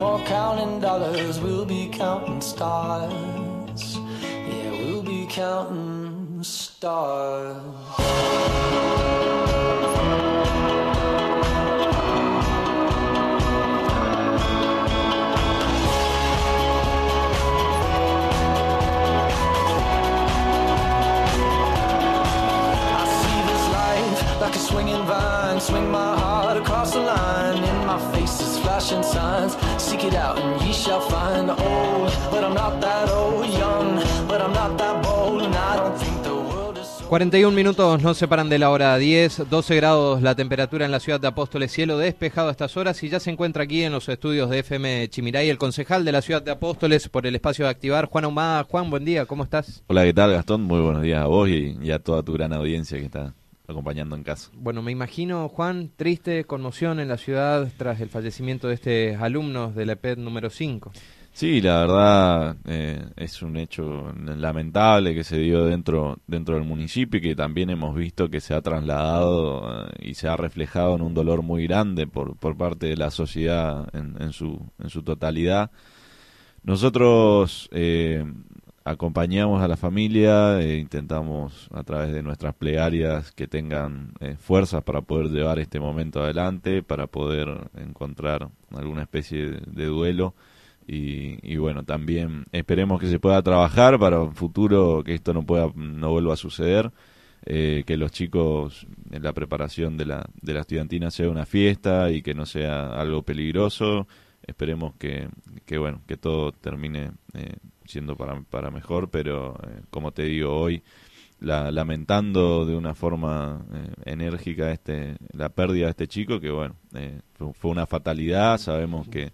More counting dollars, we'll be counting stars. Yeah, we'll be counting stars. I see this life like a swinging vine. Swing my heart across the line. Flashing signs. Seek it out and ye shall find. Old, but I'm not that old. Young, but I'm not that bold. And I don't think the world is so. 41 minutos nos separan de la hora 10, 12 grados la temperatura en la ciudad de Apóstoles, cielo despejado a estas horas y ya se encuentra aquí en los estudios de FM Chimiray el concejal de la ciudad de Apóstoles por el espacio de activar, Juan Ahumada. Juan, buen día, ¿cómo estás? Hola, ¿qué tal Gastón? Muy buenos días a vos y, y a toda tu gran audiencia que está acompañando en casa. Bueno, me imagino, Juan, triste conmoción en la ciudad tras el fallecimiento de este alumnos de la EPED número 5. Sí, la verdad eh, es un hecho lamentable que se dio dentro, dentro del municipio y que también hemos visto que se ha trasladado eh, y se ha reflejado en un dolor muy grande por, por parte de la sociedad en, en su, en su totalidad. Nosotros eh, acompañamos a la familia e intentamos a través de nuestras plegarias que tengan eh, fuerzas para poder llevar este momento adelante, para poder encontrar alguna especie de, de duelo. Y, y, bueno, también esperemos que se pueda trabajar para un futuro que esto no pueda no vuelva a suceder, eh, que los chicos en la preparación de la, de la estudiantina sea una fiesta y que no sea algo peligroso. Esperemos que, que bueno, que todo termine eh, siendo para, para mejor, pero eh, como te digo hoy, la, lamentando de una forma eh, enérgica este la pérdida de este chico, que bueno, eh, fue, fue, una fatalidad, sabemos que,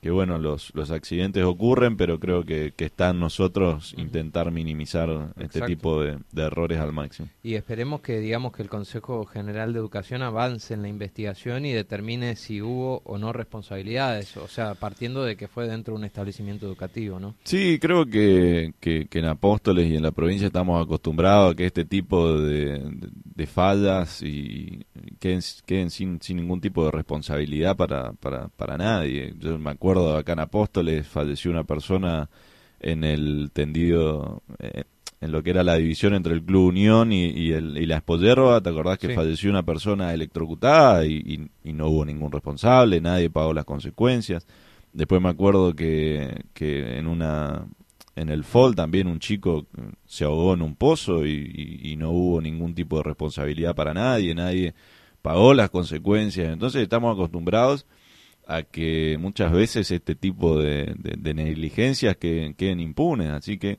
que bueno, los, los accidentes ocurren, pero creo que, que está en nosotros intentar minimizar este tipo de, de errores al máximo. Y esperemos que, digamos, que el Consejo General de Educación avance en la investigación y determine si hubo o no responsabilidades, o sea, partiendo de que fue dentro de un establecimiento educativo, ¿no? Sí, creo que, que, que en Apóstoles y en la provincia estamos acostumbrados a que este tipo de, de, de fallas y queden, queden sin, sin ningún tipo de responsabilidad para, para, para nadie. Yo me acuerdo acá en Apóstoles falleció una persona en el tendido, eh, en lo que era la división entre el Club Unión y, y, el, y la Espollerba, ¿te acordás que Sí. falleció una persona electrocutada y, y- no hubo ningún responsable, nadie pagó las consecuencias? Después me acuerdo que, que en una en el FOL también un chico se ahogó en un pozo y no hubo ningún tipo de responsabilidad para nadie, nadie pagó las consecuencias. Entonces estamos acostumbrados a que muchas veces este tipo de, negligencias que, queden impunes. Así que,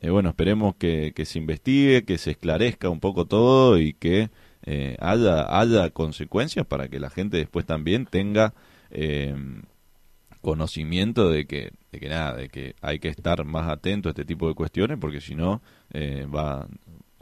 eh, bueno, esperemos que, que se investigue, que se esclarezca un poco todo y que eh, haya, haya consecuencias para que la gente después también tenga eh, conocimiento de que, de que nada, de que hay que estar más atento a este tipo de cuestiones porque si no eh, va,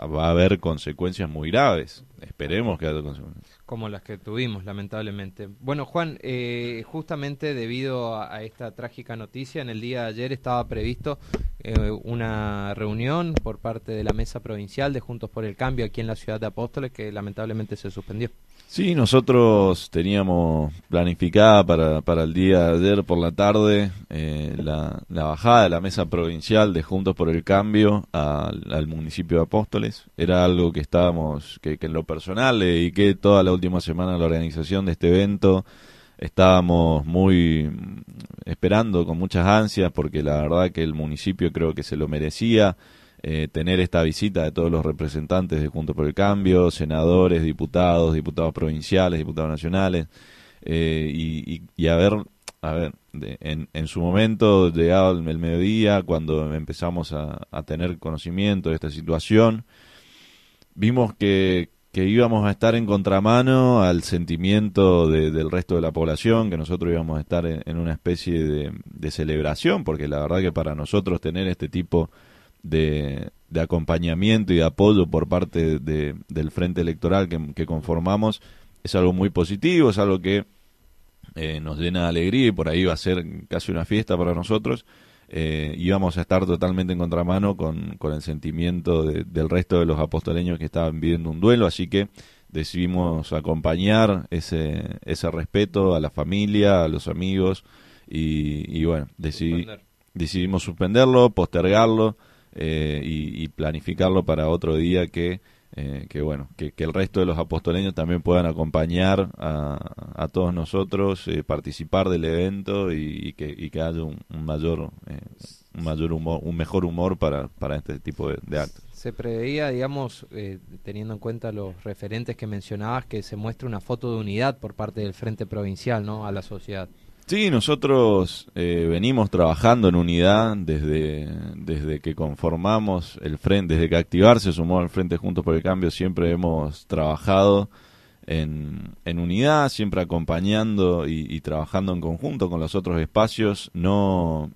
va a haber consecuencias muy graves. Esperemos que haya consecuencias. como las que tuvimos, lamentablemente. Bueno, Juan, eh, justamente debido a, esta trágica noticia, en el día de ayer estaba previsto eh, una reunión por parte de la mesa provincial de Juntos por el Cambio aquí en la ciudad de Apóstoles que lamentablemente se suspendió. Sí, nosotros teníamos planificada para, para el día de ayer por la tarde eh, la, la bajada de la mesa provincial de Juntos por el Cambio al, municipio de Apóstoles. Era algo que estábamos, que, que en lo personal le dediqué toda la última semana a la organización de este evento. Estábamos muy mm, esperando con muchas ansias porque la verdad que el municipio creo que se lo merecía eh, tener esta visita de todos los representantes de Juntos por el Cambio, senadores, diputados, diputados provinciales, diputados nacionales, eh, y, y, y, a ver, a ver, de, en, su momento, llegado el, mediodía, cuando empezamos a, tener conocimiento de esta situación, vimos que, que íbamos a estar en contramano al sentimiento de, del resto de la población, que nosotros íbamos a estar en, en una especie de, de, celebración, porque la verdad que para nosotros tener este tipo de, de acompañamiento y de apoyo por parte de, del frente electoral que, que, conformamos es algo muy positivo, es algo que eh, nos llena de alegría y por ahí va a ser casi una fiesta para nosotros. Eh, íbamos a estar totalmente en contramano con, con el sentimiento de, del resto de los apostoleños que estaban viviendo un duelo, así que decidimos acompañar ese, ese respeto a la familia, a los amigos y, bueno, decidimos suspenderlo, postergarlo eh, y, planificarlo para otro día que, eh, que bueno, que, el resto de los apostoleños también puedan acompañar a, todos nosotros, eh, participar del evento y, que, que, haya un, mayor, un mayor humor, un mejor humor para, para este tipo de, actos. Se preveía, digamos, teniendo en cuenta los referentes que mencionabas, que se muestre una foto de unidad por parte del Frente Provincial, ¿no? A la sociedad. Sí, nosotros eh, venimos trabajando en unidad desde, desde que conformamos el frente, desde que activarse se sumó al Frente Juntos por el Cambio, siempre hemos trabajado en, en unidad, siempre acompañando y, trabajando en conjunto con los otros espacios, no,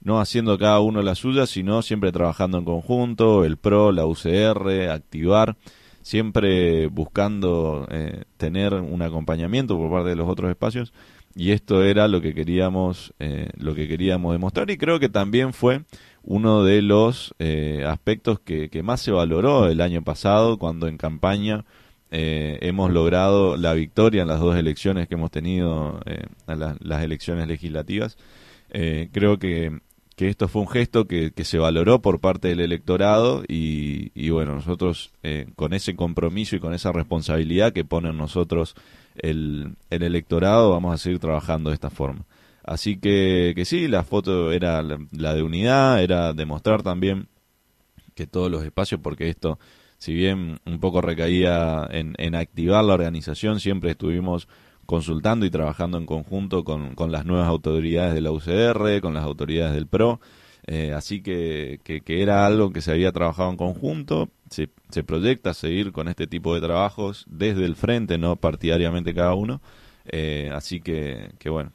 no haciendo cada uno la suya, sino siempre trabajando en conjunto, el PRO, la UCR, activar, siempre buscando eh, tener un acompañamiento por parte de los otros espacios y esto era lo que queríamos eh, lo que queríamos demostrar y creo que también fue uno de los eh, aspectos que, más se valoró el año pasado cuando en campaña eh, hemos logrado la victoria en las dos elecciones que hemos tenido en las elecciones legislativas. Creo que, que esto fue un gesto que, que, se valoró por parte del electorado y, y bueno nosotros con ese compromiso y con esa responsabilidad que ponen nosotros el, el electorado, vamos a seguir trabajando de esta forma. Así que, que sí, la foto era la, de unidad, era demostrar también que todos los espacios, porque esto, si bien un poco recaía en, en activar la organización, siempre estuvimos consultando y trabajando en conjunto con, con las nuevas autoridades de la UCR, con las autoridades del PRO, eh, así que, que, era algo que se había trabajado en conjunto. Se, se, proyecta seguir con este tipo de trabajos desde el frente, no partidariamente cada uno. Eh, así que, que bueno,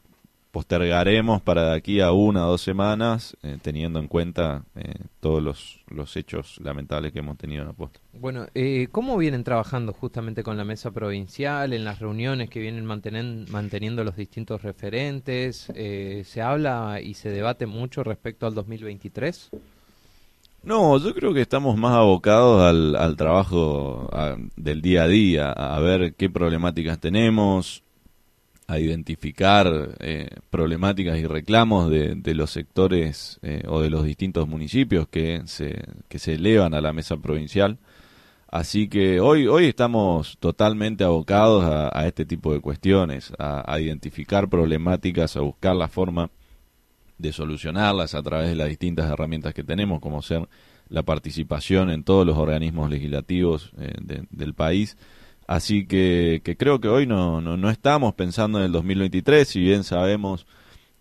postergaremos para de aquí a una o dos semanas, eh, teniendo en cuenta eh, todos los, los, hechos lamentables que hemos tenido en Apóstol. Bueno, eh, ¿cómo vienen trabajando justamente con la mesa provincial, en las reuniones que vienen manteniendo los distintos referentes? ¿Se habla y se debate mucho respecto al 2023? No, yo creo que estamos más abocados al, al trabajo del día a día, a ver qué problemáticas tenemos, a identificar eh, problemáticas y reclamos de, de los sectores eh, o de los distintos municipios que se, que se elevan a la mesa provincial. Así que hoy, hoy estamos totalmente abocados a, este tipo de cuestiones, a, a, identificar problemáticas, a buscar la forma de solucionarlas a través de las distintas herramientas que tenemos, como ser la participación en todos los organismos legislativos eh, del país Así que, que creo que hoy no, no, no, estamos pensando en el 2023, si bien sabemos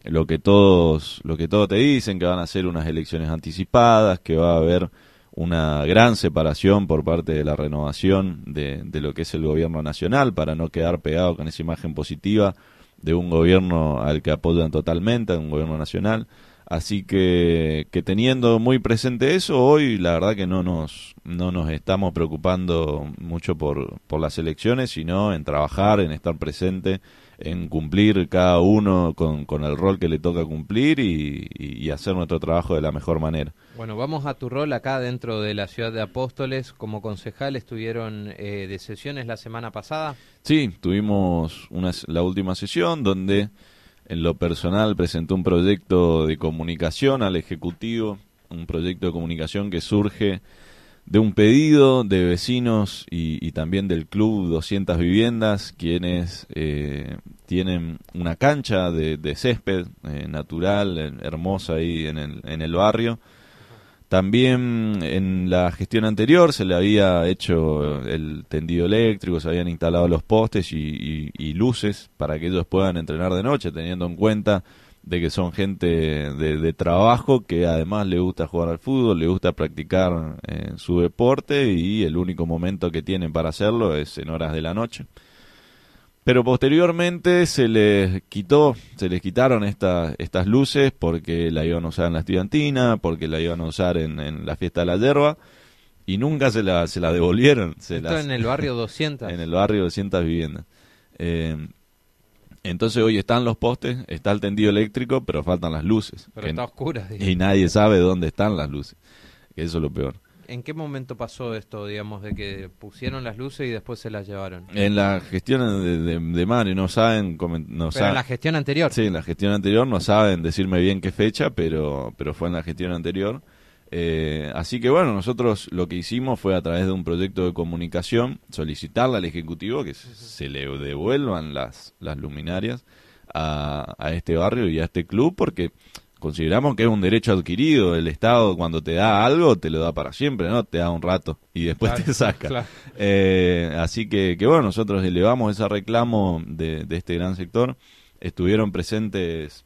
lo que todos, lo que todos te dicen, que van a ser unas elecciones anticipadas, que va a haber una gran separación por parte de la renovación de, de lo que es el gobierno nacional para no quedar pegado con esa imagen positiva de un gobierno al que apoyan totalmente, un gobierno nacional. Así que, que teniendo muy presente eso, hoy la verdad que no nos, no nos estamos preocupando mucho por, por las elecciones, sino en trabajar, en estar presente, en cumplir cada uno con, con el rol que le toca cumplir y, y, hacer nuestro trabajo de la mejor manera. Bueno, vamos a tu rol acá dentro de la ciudad de Apóstoles. Como concejal, ¿estuvieron eh, de sesiones la semana pasada? Sí, tuvimos una, la última sesión donde en lo personal presenté un proyecto de comunicación al Ejecutivo, un proyecto de comunicación que surge de un pedido de vecinos y, también del Club 200 Viviendas, quienes eh, tienen una cancha de, césped eh, natural, hermosa ahí en el, en el barrio, también en la gestión anterior se le había hecho el tendido eléctrico, se habían instalado los postes y, luces para que ellos puedan entrenar de noche, teniendo en cuenta de que son gente de, trabajo que además le gusta jugar al fútbol, le gusta practicar eh, su deporte y el único momento que tienen para hacerlo es en horas de la noche. Pero posteriormente se les quitó, se les quitaron estas estas luces porque la iban a usar en la estudiantina, porque la iban a usar en, la fiesta de la hierba y nunca se la, se la devolvieron. Se Esto en el barrio 200. En el barrio 200 viviendas. Eh, entonces hoy están los postes, está el tendido eléctrico, pero faltan las luces. Pero está oscura. Y nadie sabe dónde están las luces, que eso es lo peor. ¿En qué momento pasó esto, digamos, de que pusieron las luces y después se las llevaron? En la gestión de, de, de Mari no saben... No pero en la gestión anterior. Sí, en la gestión anterior no saben decirme bien qué fecha, pero, pero fue en la gestión anterior. Eh, así que bueno, nosotros lo que hicimos fue a través de un proyecto de comunicación solicitarle al Ejecutivo que se le devuelvan las, las luminarias a, a este barrio y a este club porque consideramos que es un derecho adquirido. El Estado cuando te da algo te lo da para siempre, ¿no? Te da un rato y después te saca. Eh, así que, que bueno, nosotros elevamos ese reclamo de, de este gran sector. Estuvieron presentes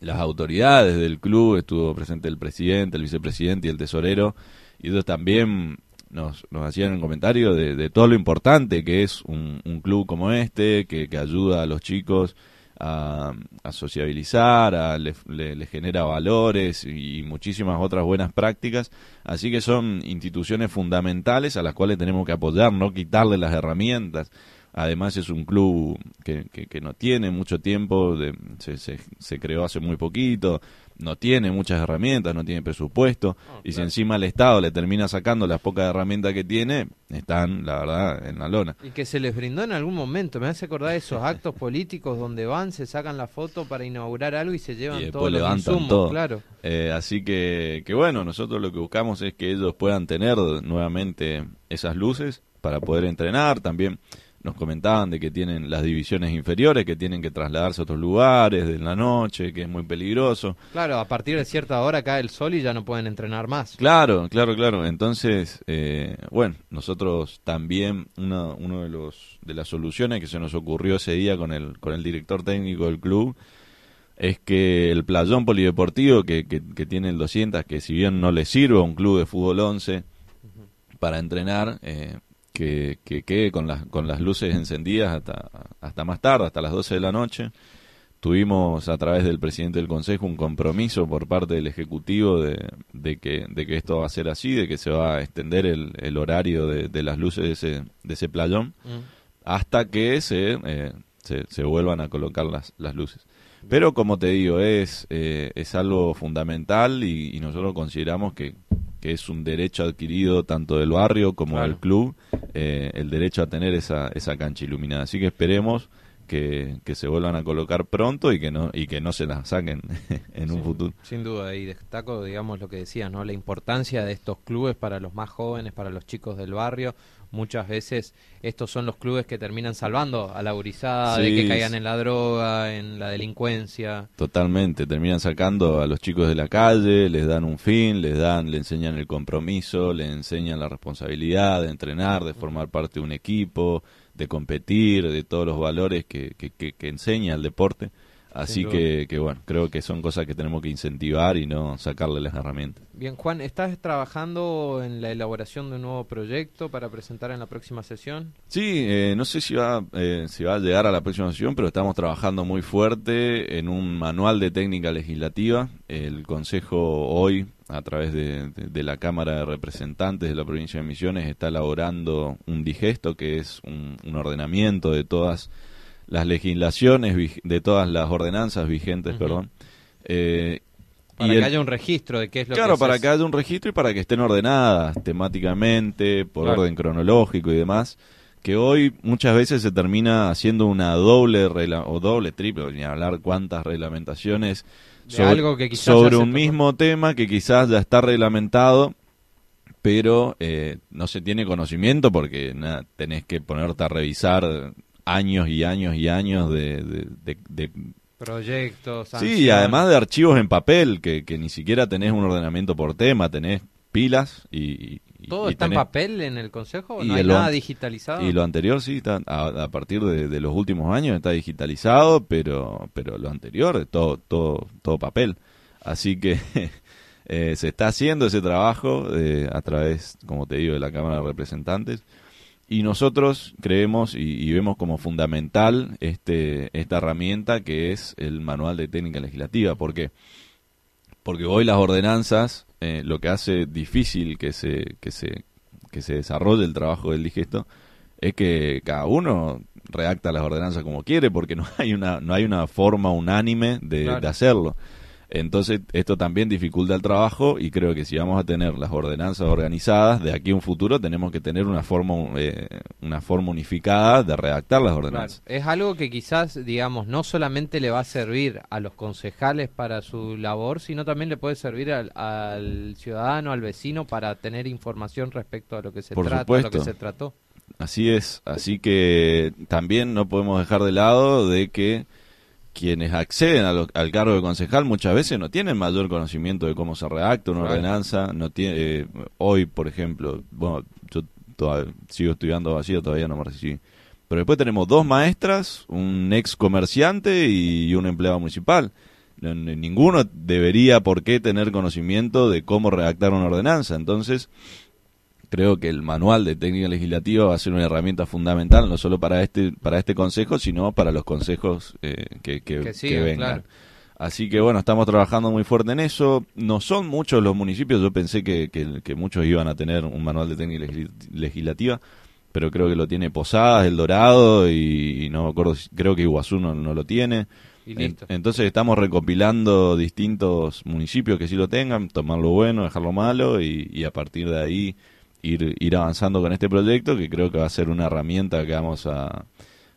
las autoridades del club, estuvo presente el presidente, el vicepresidente y el tesorero, y ellos también nos, nos hacían un comentario de, de, todo lo importante que es un, un club como este, que, que, ayuda a los chicos a, a sociabilizar, a, le, le, le, genera valores y muchísimas otras buenas prácticas. Así que son instituciones fundamentales a las cuales tenemos que apoyar, no quitarle las herramientas. Además es un club que, que, que no tiene mucho tiempo, de, se, se, se, creó hace muy poquito, no tiene muchas herramientas, no tiene presupuesto, oh, y claro. si encima el Estado le termina sacando las pocas herramientas que tiene, están, la verdad, en la lona. Y que se les brindó en algún momento, me hace acordar de esos actos políticos donde van, se sacan la foto para inaugurar algo y se llevan y todos los insumos, todo. claro. Eh, así que, que bueno, nosotros lo que buscamos es que ellos puedan tener nuevamente esas luces para poder entrenar, también nos comentaban de que tienen las divisiones inferiores, que tienen que trasladarse a otros lugares de la noche, que es muy peligroso. Claro, a partir de cierta hora cae el sol y ya no pueden entrenar más. Claro, claro, claro. Entonces, eh, bueno, nosotros también una uno de los de las soluciones que se nos ocurrió ese día con el con el director técnico del club es que el playón polideportivo que, que, que tiene el 200, que si bien no le sirve a un club de fútbol 11 para entrenar, eh, que, que quede con las, con las luces encendidas hasta, hasta más tarde, hasta las 12 de la noche. Tuvimos a través del presidente del Consejo un compromiso por parte del Ejecutivo de, de, que, de que esto va a ser así, de que se va a extender el, el horario de, de, las luces de ese, de ese playón mm. hasta que se, eh, se, se, vuelvan a colocar las, las luces. Pero como te digo, es, eh, es algo fundamental y, y nosotros consideramos que, que es un derecho adquirido tanto del barrio como claro. del club, eh, el derecho a tener esa, esa cancha iluminada. Así que esperemos que, que, se vuelvan a colocar pronto y que no y que no se las saquen en un futuro. Sin duda, y destaco, digamos, lo que decías, ¿no? La importancia de estos clubes para los más jóvenes, para los chicos del barrio. Muchas veces estos son los clubes que terminan salvando a la gurizada sí, de que caigan en la droga, en la delincuencia. Totalmente, terminan sacando a los chicos de la calle, les dan un fin, les dan, le enseñan el compromiso, le enseñan la responsabilidad de entrenar, de formar parte de un equipo, de competir, de todos los valores que, que, que, que enseña el deporte. Así que, que, bueno, creo que son cosas que tenemos que incentivar y no sacarle las herramientas. Bien, Juan, ¿estás trabajando en la elaboración de un nuevo proyecto para presentar en la próxima sesión? Sí, eh, no sé si va, eh, si va a llegar a la próxima sesión, pero estamos trabajando muy fuerte en un manual de técnica legislativa. El Consejo hoy, a través de, de, de la Cámara de Representantes de la provincia de Misiones, está elaborando un digesto, que es un, un ordenamiento de todas las legislaciones de todas las ordenanzas vigentes, uh -huh. perdón. Eh, para y que el, haya un registro de qué es lo claro, que para que haya un registro y para que estén ordenadas temáticamente, por claro. orden cronológico y demás, que hoy muchas veces se termina haciendo una doble o doble, triple, ni hablar cuántas reglamentaciones sobre, algo que sobre un mismo tema que quizás ya está reglamentado pero eh, no se tiene conocimiento porque tenés que ponerte a revisar años y años y años de, de, de, de proyectos. Sí, y además de archivos en papel, que, que, ni siquiera tenés un ordenamiento por tema, tenés pilas y... y ¿Todo y está tenés, en papel en el Consejo? ¿No hay nada digitalizado? Y lo anterior sí, está, a, a partir de, de, los últimos años está digitalizado, pero, pero lo anterior, todo, todo, todo papel. Así que eh, se está haciendo ese trabajo eh, a través, como te digo, de la Cámara de Representantes y nosotros creemos y, y, vemos como fundamental este, esta herramienta que es el manual de técnica legislativa. ¿Por qué? Porque hoy las ordenanzas eh, lo que hace difícil que se, que, se, que se desarrolle el trabajo del digesto es que cada uno redacta las ordenanzas como quiere porque no hay una, no hay una forma unánime de, claro. de hacerlo. Entonces, esto también dificulta el trabajo y creo que si vamos a tener las ordenanzas organizadas, de aquí a un futuro tenemos que tener una forma, eh, una forma unificada de redactar las ordenanzas. Es algo que quizás, digamos, no solamente le va a servir a los concejales para su labor, sino también le puede servir al, ciudadano, al vecino, para tener información respecto a lo que se trata, a lo que se trató. Así es, así que también no podemos dejar de lado de que quienes acceden al cargo de concejal muchas veces no tienen mayor conocimiento de cómo se redacta una ordenanza. No tiene, eh, hoy, por ejemplo, bueno, yo sigo estudiando vacío, todavía no me recibí. Pero después tenemos dos maestras, un ex comerciante y un empleado municipal. Ninguno debería por qué tener conocimiento de cómo redactar una ordenanza. Entonces, creo que el manual de técnica legislativa va a ser una herramienta fundamental no solo para este para este consejo sino para los consejos eh, que, que, vengan. así que bueno estamos trabajando muy fuerte en eso. No son muchos los municipios yo pensé que, que, muchos iban a tener un manual de técnica legislativa pero creo que lo tiene Posadas El Dorado y, no me acuerdo creo que Iguazú no, lo tiene. Entonces estamos recopilando distintos municipios que sí lo tengan, tomar lo bueno, dejar lo malo y a partir de ahí ir, avanzando con este proyecto que creo que va a ser una herramienta que vamos a,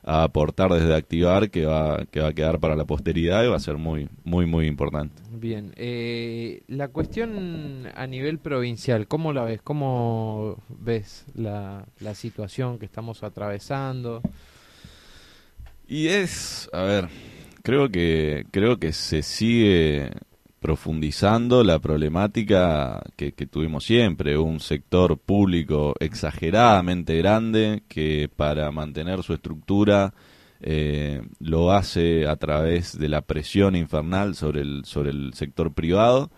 aportar desde activar que va que va a quedar para la posteridad y va a ser muy muy muy importante. Bien eh, la cuestión a nivel provincial cómo la ves cómo ves la, la situación que estamos atravesando y es a ver creo que creo que se sigue profundizando la problemática que, tuvimos siempre, un sector público exageradamente grande que para mantener su estructura eh, lo hace a través de la presión infernal sobre el, sobre el sector privado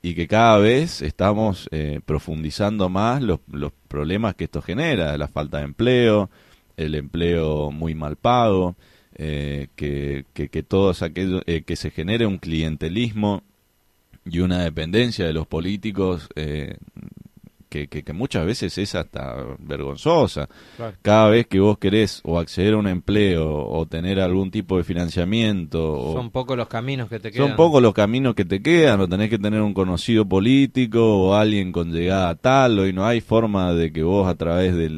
y que cada vez estamos eh, profundizando más los, los problemas que esto genera, la falta de empleo, el empleo muy mal pago, eh, que, que, que, todos aquellos, eh, que se genere un clientelismo y una dependencia de los políticos eh, que, que, muchas veces es hasta vergonzosa. Cada vez que vos querés o acceder a un empleo o tener algún tipo de financiamiento... son pocos los caminos que te quedan. Son pocos los caminos que te quedan, o tenés que tener un conocido político o alguien con llegada tal, o y no hay forma de que vos a través de,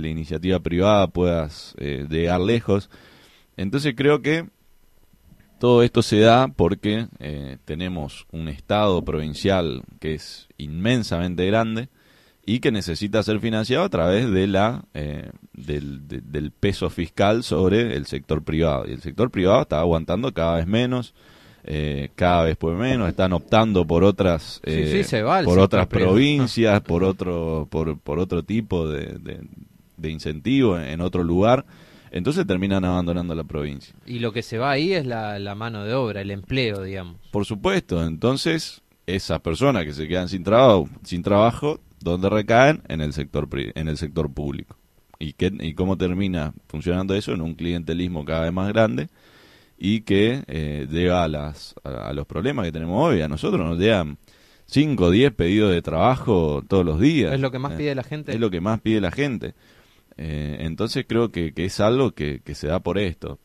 la iniciativa privada puedas eh, llegar lejos. Entonces creo que todo esto se da porque eh, tenemos un Estado provincial que es inmensamente grande y que necesita ser financiado a través de la eh, del, peso fiscal sobre el sector privado. Y el sector privado está aguantando cada vez menos. Eh, cada vez por menos están optando por otras por otras provincias por otro por, por otro tipo de, de, de incentivo en otro lugar entonces terminan abandonando la provincia. Y lo que se va ahí es la, mano de obra, el empleo, digamos. Por supuesto, entonces esas personas que se quedan sin trabajo, sin trabajo, ¿dónde recaen? En el sector en el sector público. ¿Y, qué, ¿Y cómo termina funcionando eso? En un clientelismo cada vez más grande y que eh, llega a, las, a, los problemas que tenemos hoy. A nosotros nos llegan 5 o 10 pedidos de trabajo todos los días. Es lo que más eh, pide la gente. Es lo que más pide la gente. Eh, entonces creo que, es algo que, se da por esto.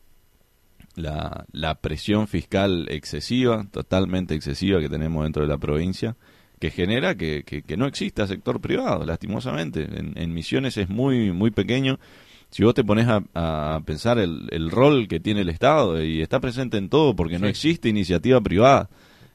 La, presión fiscal excesiva, totalmente excesiva que tenemos dentro de la provincia, que genera que, no exista sector privado, lastimosamente. En, Misiones es muy, muy pequeño. Si vos te pones a, pensar el, rol que tiene el Estado, y está presente en todo porque no existe iniciativa privada.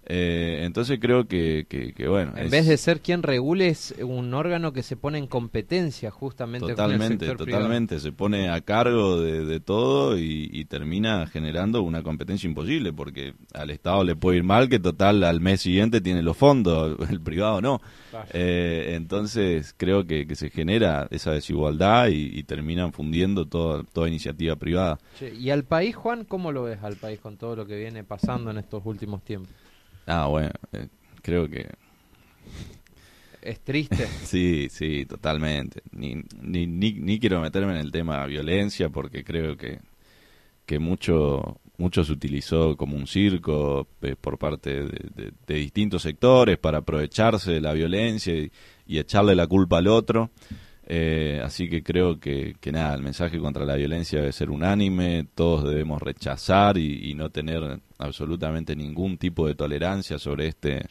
Eh, entonces creo que, que, bueno. En vez de ser quien regule, es un órgano que se pone en competencia justamente totalmente, con el Totalmente, se pone a cargo de, todo y, termina generando una competencia imposible, porque al Estado le puede ir mal, que total al mes siguiente tiene los fondos, el privado no. Eh, entonces creo que, se genera esa desigualdad y, terminan fundiendo toda, toda iniciativa privada. ¿Y al país, Juan, cómo lo ves al país con todo lo que viene pasando en estos últimos tiempos? Ah, bueno, eh, creo que... Es triste. sí, sí, totalmente. Ni, ni, ni, quiero meterme en el tema de violencia porque creo que, que mucho, mucho se utilizó como un circo eh, por parte de, distintos sectores para aprovecharse de la violencia y, echarle la culpa al otro. Eh, así que creo que, que nada, el mensaje contra la violencia debe ser unánime, todos debemos rechazar y, no tener absolutamente ningún tipo de tolerancia sobre este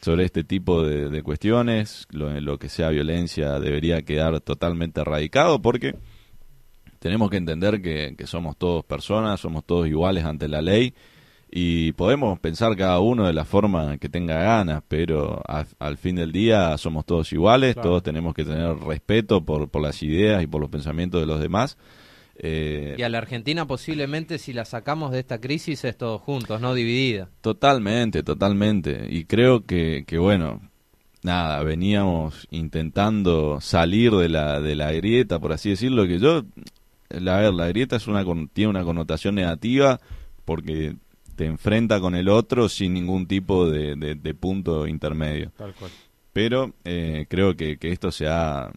sobre este tipo de, cuestiones, lo, que sea violencia debería quedar totalmente erradicado porque tenemos que entender que somos todos personas, somos todos iguales ante la ley y podemos pensar cada uno de la forma que tenga ganas, pero al fin del día somos todos iguales, todos tenemos que tener respeto por, por las ideas y por los pensamientos de los demás. Eh, y a la Argentina posiblemente si la sacamos de esta crisis es todos juntos, no dividida. Totalmente, totalmente. Y creo que, que bueno, nada, veníamos intentando salir de la, de la grieta, por así decirlo, que yo, la, a ver, la grieta es una, tiene una connotación negativa porque te enfrenta con el otro sin ningún tipo de, punto intermedio. Pero eh, creo que, esto se ha...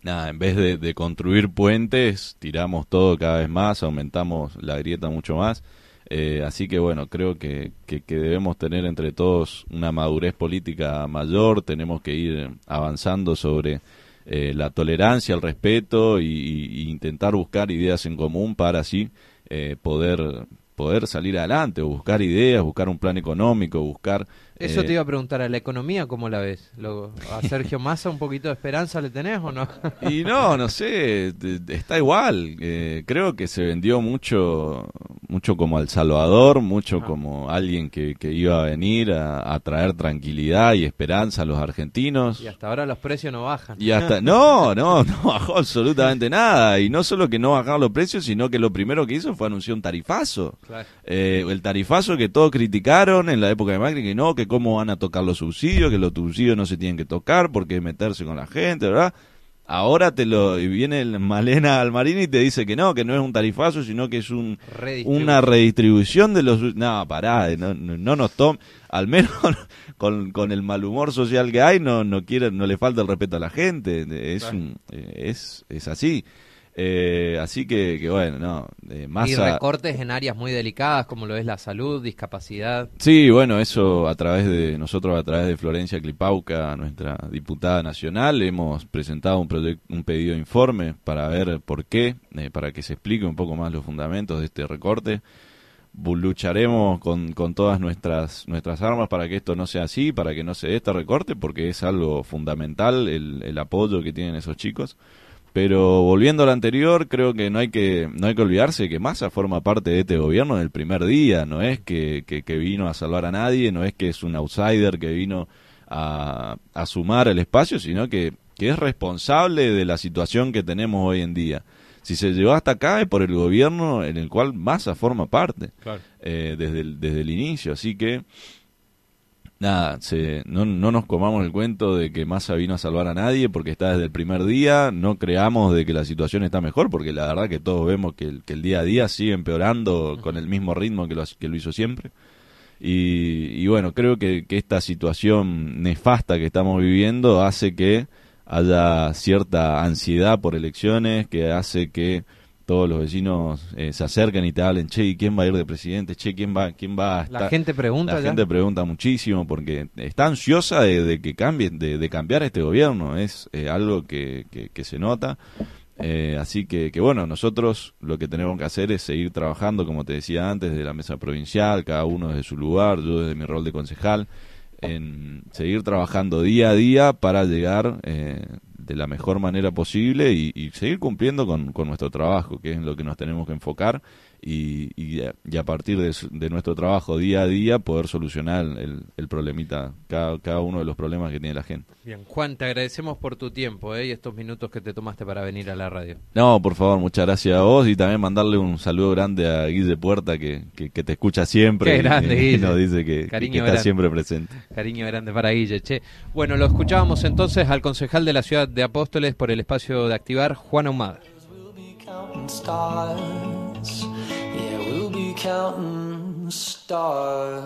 Nada, en vez de, construir puentes, tiramos todo cada vez más, aumentamos la grieta mucho más. Eh, así que bueno, creo que, debemos tener entre todos una madurez política mayor, tenemos que ir avanzando sobre eh, la tolerancia, el respeto y, intentar buscar ideas en común para así poder poder salir adelante o buscar ideas, buscar un plan económico, buscar... Eso te eh, iba a preguntar, ¿a la economía cómo la ves? ¿A Sergio Massa un poquito de esperanza le tenés o no? y no, no sé, está igual. Eh, creo que se vendió mucho mucho como El Salvador, mucho ah. como alguien que, que, iba a venir a, traer tranquilidad y esperanza a los argentinos. Y hasta ahora los precios no bajan. Y hasta, no, no, no bajó absolutamente nada. Y no solo que no bajaron los precios, sino que lo primero que hizo fue anunciar un tarifazo. Eh, el tarifazo que todos criticaron en la época de Macri, que no, que cómo van a tocar los subsidios, que los subsidios no se tienen que tocar porque meterse con la gente, ¿verdad? Ahora te lo viene el Malena Almarini y te dice que no, que no es un tarifazo, sino que es un una redistribución de los no, pará, no, no, nos tom al menos con, con, el mal humor social que hay no no quiere no le falta el respeto a la gente, es es es así. Eh, así que, que, bueno, no. Eh, Y recortes en áreas muy delicadas como lo es la salud, discapacidad. Sí, bueno, eso a través de nosotros, a través de Florencia Clipauca, nuestra diputada nacional, hemos presentado un, un pedido de informe para ver por qué, eh, para que se explique un poco más los fundamentos de este recorte. Lucharemos con, con todas nuestras, nuestras armas para que esto no sea así, para que no se dé este recorte, porque es algo fundamental el, el apoyo que tienen esos chicos. Pero volviendo a lo anterior, creo que no hay que no hay que olvidarse que Massa forma parte de este gobierno en el primer día. No es que, que, vino a salvar a nadie, no es que es un outsider que vino a, a sumar el espacio, sino que, que es responsable de la situación que tenemos hoy en día. Si se llegó hasta acá es por el gobierno en el cual Massa forma parte eh, desde, el, desde el inicio. Así que nada, se, no, no, nos comamos el cuento de que Massa vino a salvar a nadie porque está desde el primer día, no creamos de que la situación está mejor, porque la verdad que todos vemos que el, día a día sigue empeorando con el mismo ritmo que lo, que lo hizo siempre. Y, y bueno, creo que, que esta situación nefasta que estamos viviendo hace que haya cierta ansiedad por elecciones, que hace que todos los vecinos eh, se acercan y te hablen, che, ¿quién va a ir de presidente? Che, ¿quién va, quién va a estar? La gente pregunta. La gente pregunta muchísimo porque está ansiosa de, que cambie, de, cambiar este gobierno. Es eh, algo que, que, se nota. Eh, así que, que, bueno, nosotros lo que tenemos que hacer es seguir trabajando, como te decía antes, de la mesa provincial, cada uno desde su lugar, yo desde mi rol de concejal, en seguir trabajando día a día para llegar eh, de la mejor manera posible y, seguir cumpliendo con, con, nuestro trabajo, que es lo que nos tenemos que enfocar y, y, a partir de, nuestro trabajo día a día poder solucionar el, el problemita, cada, cada, uno de los problemas que tiene la gente. Bien, Juan, te agradecemos por tu tiempo ¿eh? y estos minutos que te tomaste para venir a la radio. No, por favor, muchas gracias a vos y también mandarle un saludo grande a Guille Puerta que, que, te escucha siempre y, nos dice que, está siempre presente. Cariño grande para Guille, che. Bueno, lo escuchábamos entonces al concejal de la ciudad de Apóstoles por el espacio de activar, Juan Ahumada. counting stars.